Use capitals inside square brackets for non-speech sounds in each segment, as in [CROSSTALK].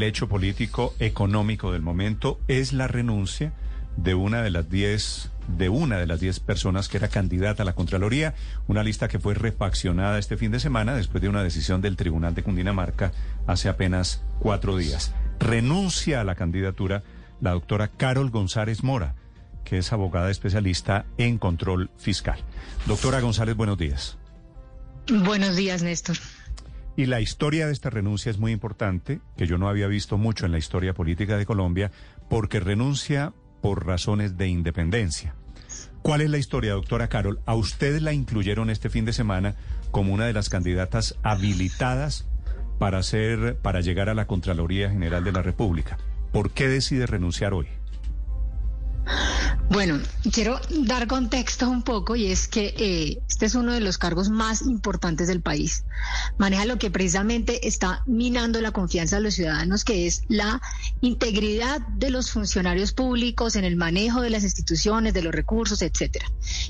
El hecho político económico del momento es la renuncia de una de las diez de una de las diez personas que era candidata a la Contraloría, una lista que fue refaccionada este fin de semana después de una decisión del Tribunal de Cundinamarca hace apenas cuatro días. Renuncia a la candidatura la doctora Carol González Mora, que es abogada especialista en control fiscal. Doctora González, buenos días. Buenos días, Néstor. Y la historia de esta renuncia es muy importante, que yo no había visto mucho en la historia política de Colombia, porque renuncia por razones de independencia. ¿Cuál es la historia, doctora Carol? A usted la incluyeron este fin de semana como una de las candidatas habilitadas para hacer, para llegar a la Contraloría General de la República. ¿Por qué decide renunciar hoy? Bueno, quiero dar contexto un poco y es que eh, este es uno de los cargos más importantes del país. Maneja lo que precisamente está minando la confianza de los ciudadanos, que es la integridad de los funcionarios públicos en el manejo de las instituciones, de los recursos, etcétera.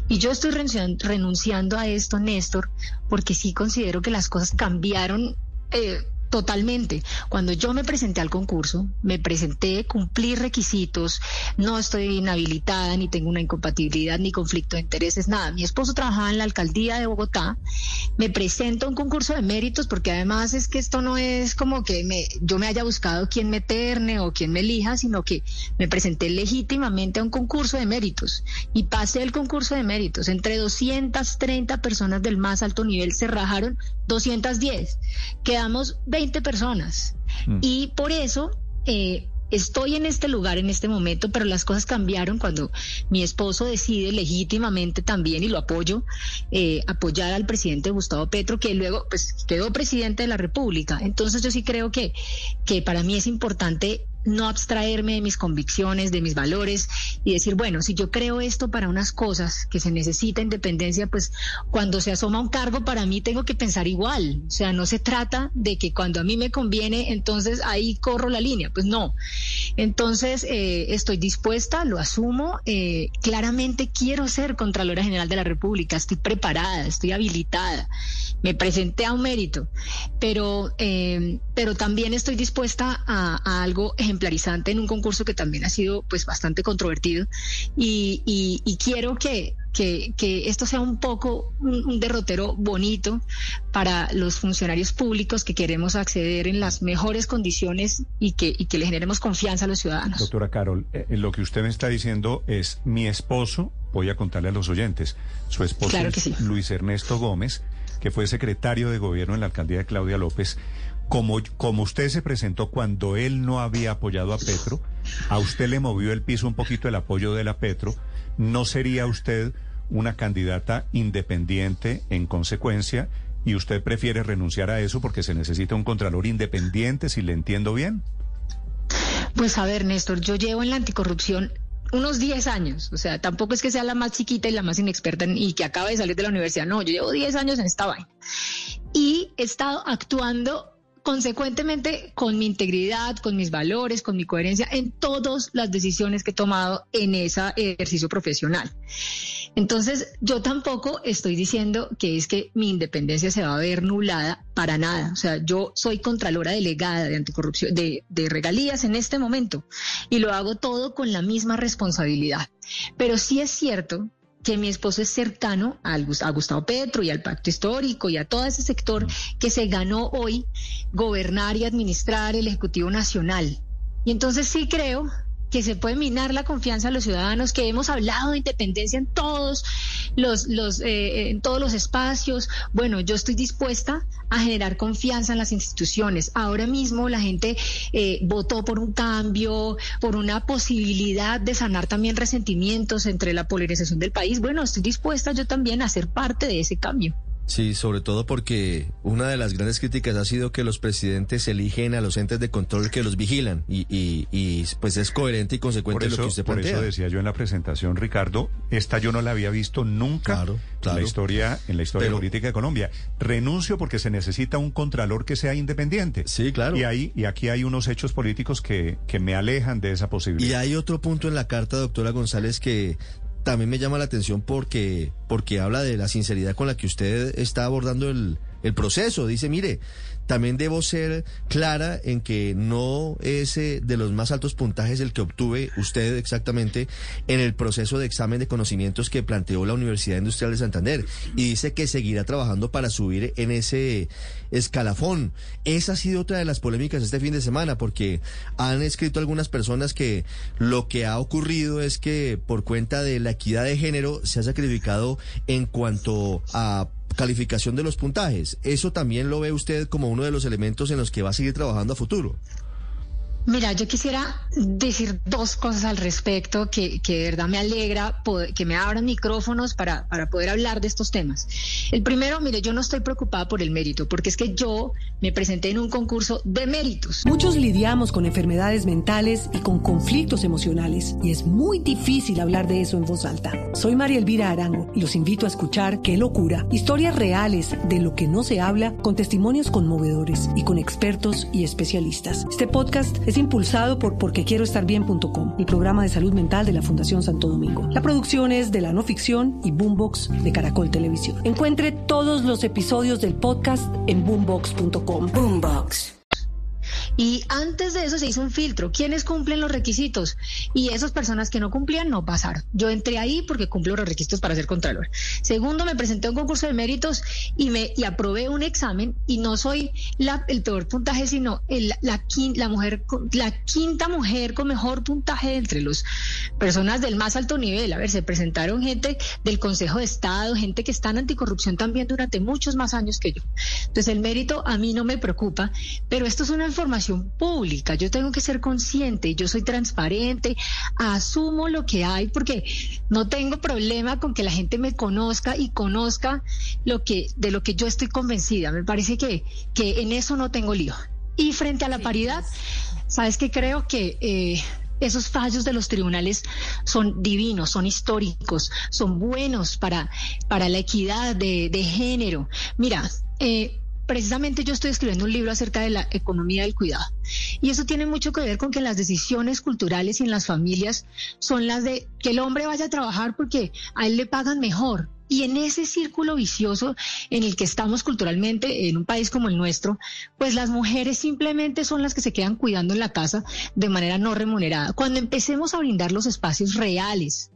Y yo estoy renunciando a esto, Néstor, porque sí considero que las cosas cambiaron. Eh, Totalmente. Cuando yo me presenté al concurso, me presenté, cumplí requisitos, no estoy inhabilitada, ni tengo una incompatibilidad, ni conflicto de intereses, nada. Mi esposo trabajaba en la alcaldía de Bogotá, me presento a un concurso de méritos, porque además es que esto no es como que me, yo me haya buscado quién meterne o quién me elija, sino que me presenté legítimamente a un concurso de méritos y pasé el concurso de méritos. Entre 230 personas del más alto nivel se rajaron 210. Quedamos 20 personas. Mm. Y por eso eh, estoy en este lugar en este momento, pero las cosas cambiaron cuando mi esposo decide legítimamente también, y lo apoyo, eh, apoyar al presidente Gustavo Petro, que luego pues, quedó presidente de la República. Entonces yo sí creo que, que para mí es importante no abstraerme de mis convicciones, de mis valores y decir, bueno, si yo creo esto para unas cosas que se necesita independencia, pues cuando se asoma un cargo para mí tengo que pensar igual. O sea, no se trata de que cuando a mí me conviene, entonces ahí corro la línea. Pues no. Entonces, eh, estoy dispuesta, lo asumo. Eh, claramente quiero ser Contralora General de la República. Estoy preparada, estoy habilitada. Me presenté a un mérito, pero, eh, pero también estoy dispuesta a, algo ejemplarizante en un concurso que también ha sido pues bastante controvertido y, quiero que, que, que, esto sea un poco un, derrotero bonito para los funcionarios públicos que queremos acceder en las mejores condiciones y que, y que le generemos confianza a los ciudadanos. Doctora Carol, eh, eh, lo que usted me está diciendo es mi esposo, voy a contarle a los oyentes, su esposo es Luis Ernesto Gómez, que fue secretario de gobierno en la alcaldía de Claudia López como, como usted se presentó cuando él no había apoyado a Petro, a usted le movió el piso un poquito el apoyo de la Petro, ¿no sería usted una candidata independiente en consecuencia? Y usted prefiere renunciar a eso porque se necesita un contralor independiente, si le entiendo bien. Pues a ver, Néstor, yo llevo en la anticorrupción unos 10 años, o sea, tampoco es que sea la más chiquita y la más inexperta y que acaba de salir de la universidad, no, yo llevo 10 años en esta vaina. Y he estado actuando consecuentemente con mi integridad, con mis valores, con mi coherencia en todas las decisiones que he tomado en ese ejercicio profesional. Entonces, yo tampoco estoy diciendo que es que mi independencia se va a ver nulada para nada. O sea, yo soy contralora delegada de anticorrupción, de, de regalías en este momento y lo hago todo con la misma responsabilidad. Pero sí es cierto que mi esposo es cercano a Gustavo Petro y al pacto histórico y a todo ese sector que se ganó hoy gobernar y administrar el Ejecutivo Nacional. Y entonces sí creo que se puede minar la confianza de los ciudadanos, que hemos hablado de independencia en todos los, los eh, en todos los espacios. Bueno, yo estoy dispuesta a generar confianza en las instituciones. Ahora mismo la gente eh, votó por un cambio, por una posibilidad de sanar también resentimientos entre la polarización del país. Bueno, estoy dispuesta yo también a ser parte de ese cambio. Sí, sobre todo porque una de las grandes críticas ha sido que los presidentes eligen a los entes de control que los vigilan y, y, pues es coherente y consecuente lo que usted plantea. Por eso decía yo en la presentación, Ricardo, esta yo no la había visto nunca en la historia, en la historia política de Colombia. Renuncio porque se necesita un contralor que sea independiente. Sí, claro. Y ahí y aquí hay unos hechos políticos que, que me alejan de esa posibilidad. Y hay otro punto en la carta, doctora González, que también me llama la atención porque, porque habla de la sinceridad con la que usted está abordando el, el proceso. Dice, mire, también debo ser clara en que no es eh, de los más altos puntajes el que obtuve usted exactamente en el proceso de examen de conocimientos que planteó la Universidad Industrial de Santander. Y dice que seguirá trabajando para subir en ese escalafón. Esa ha sido otra de las polémicas este fin de semana, porque han escrito algunas personas que lo que ha ocurrido es que por cuenta de la equidad de género se ha sacrificado en cuanto a calificación de los puntajes. ¿Eso también lo ve usted como uno de los elementos en los que va a seguir trabajando a futuro? Mira, yo quisiera decir dos cosas al respecto que, que de verdad me alegra que me abran micrófonos para, para poder hablar de estos temas. El primero, mire, yo no estoy preocupada por el mérito, porque es que yo me presenté en un concurso de méritos. Muchos lidiamos con enfermedades mentales y con conflictos emocionales, y es muy difícil hablar de eso en voz alta. Soy María Elvira Arango y los invito a escuchar Qué locura, historias reales de lo que no se habla, con testimonios conmovedores y con expertos y especialistas. Este podcast es impulsado por porquequieroestarbien.com, el programa de salud mental de la Fundación Santo Domingo. La producción es de la no ficción y Boombox de Caracol Televisión. Encuentre todos los episodios del podcast en boombox.com. Boombox. Y antes de eso se hizo un filtro. ¿Quiénes cumplen los requisitos? Y esas personas que no cumplían no pasaron. Yo entré ahí porque cumplo los requisitos para ser contralor. Segundo, me presenté a un concurso de méritos y me y aprobé un examen y no soy la, el peor puntaje, sino el, la, la, mujer, la quinta mujer con mejor puntaje entre los personas del más alto nivel. A ver, se presentaron gente del Consejo de Estado, gente que está en anticorrupción también durante muchos más años que yo. Entonces el mérito a mí no me preocupa, pero esto es una información pública. Yo tengo que ser consciente, yo soy transparente, asumo lo que hay porque no tengo problema con que la gente me conozca y conozca lo que de lo que yo estoy convencida. Me parece que, que en eso no tengo lío. Y frente a la paridad, sabes que creo que eh, esos fallos de los tribunales son divinos, son históricos, son buenos para, para la equidad de, de género. Mira, eh, precisamente yo estoy escribiendo un libro acerca de la economía del cuidado. Y eso tiene mucho que ver con que las decisiones culturales y en las familias son las de que el hombre vaya a trabajar porque a él le pagan mejor, y en ese círculo vicioso en el que estamos culturalmente en un país como el nuestro, pues las mujeres simplemente son las que se quedan cuidando en la casa de manera no remunerada. Cuando empecemos a brindar los espacios reales,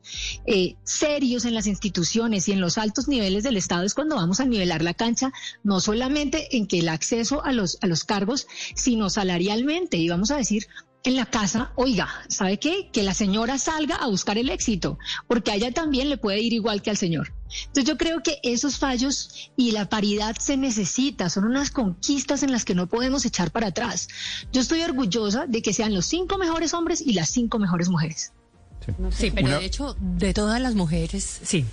eh, serios en las instituciones y en los altos niveles del Estado es cuando vamos a nivelar la cancha, no solamente en que el acceso a los, a los cargos, sino salarialmente. Y vamos a decir, en la casa, oiga, ¿sabe qué? Que la señora salga a buscar el éxito, porque a ella también le puede ir igual que al señor. Entonces yo creo que esos fallos y la paridad se necesita, son unas conquistas en las que no podemos echar para atrás. Yo estoy orgullosa de que sean los cinco mejores hombres y las cinco mejores mujeres. Sí, pero de hecho, de todas las mujeres, sí,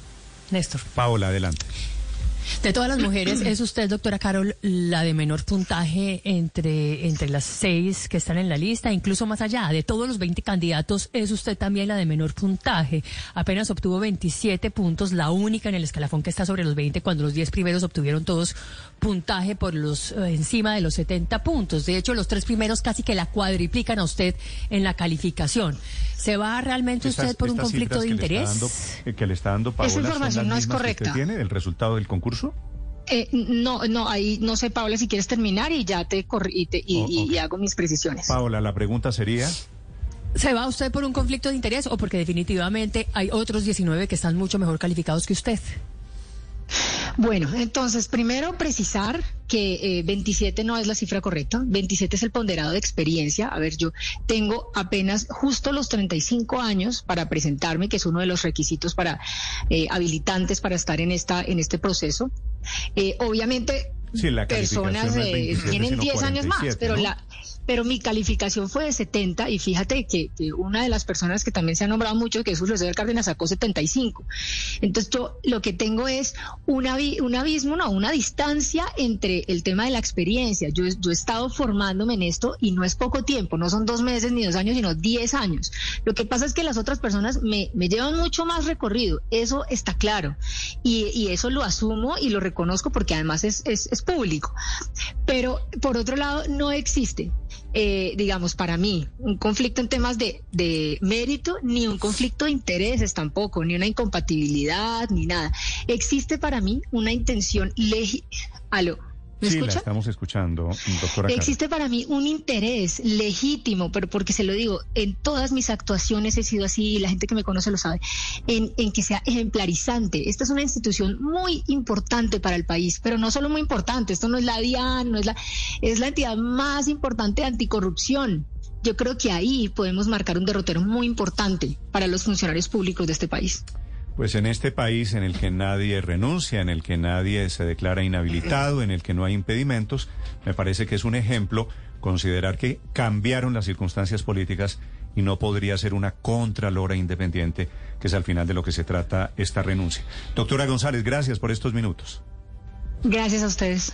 Néstor. Paola, adelante. De todas las mujeres, [CLEARS THROAT] ¿es usted, doctora Carol, la de menor puntaje entre, entre las seis que están en la lista? Incluso más allá, de todos los 20 candidatos, ¿es usted también la de menor puntaje? Apenas obtuvo 27 puntos, la única en el escalafón que está sobre los 20, cuando los 10 primeros obtuvieron todos puntaje por los eh, encima de los 70 puntos. De hecho, los tres primeros casi que la cuadriplican a usted en la calificación. ¿Se va realmente usted por un conflicto de interés? Eh, que le está dando Esa información no es correcta. tiene el resultado del concurso? Eh, no, no, ahí no sé, Paula, si quieres terminar y ya te, corri y, hago mis precisiones. Paula, la pregunta sería... ¿Se va usted por un conflicto de interés o porque definitivamente hay otros 19 que están mucho mejor calificados que usted? Bueno, entonces, primero precisar que 27 eh, no es la cifra correcta, 27 es el ponderado de experiencia. A ver, yo tengo apenas justo los 35 años para presentarme, que es uno de los requisitos para eh, habilitantes para estar en esta en este proceso. Eh, obviamente personas eh, tienen 10 años más, pero la pero mi calificación fue de 70 y fíjate que, una de las personas que también se ha nombrado mucho, que es Julio César Cárdenas, sacó 75. Entonces yo lo que tengo es una, un abismo, no, una distancia entre el tema de la experiencia. Yo, he estado formándome en esto y no es poco tiempo, no son dos meses ni dos años, sino diez años. Lo que pasa es que las otras personas me, llevan mucho más recorrido, eso está claro. Y, eso lo asumo y lo reconozco porque además es público. Pero por otro lado, no existe eh, digamos, para mí, un conflicto en temas de, de, mérito, ni un conflicto de intereses tampoco, ni una incompatibilidad, ni nada. Existe para mí una intención legítima. ¿Me sí, la estamos escuchando, doctora. Existe para mí un interés legítimo, pero porque se lo digo, en todas mis actuaciones he sido así, y la gente que me conoce lo sabe, en, en que sea ejemplarizante. Esta es una institución muy importante para el país, pero no solo muy importante, esto no es la DIAN, no es la, es la entidad más importante de anticorrupción. Yo creo que ahí podemos marcar un derrotero muy importante para los funcionarios públicos de este país. Pues en este país en el que nadie renuncia, en el que nadie se declara inhabilitado, en el que no hay impedimentos, me parece que es un ejemplo considerar que cambiaron las circunstancias políticas y no podría ser una contralora independiente, que es al final de lo que se trata esta renuncia. Doctora González, gracias por estos minutos. Gracias a ustedes.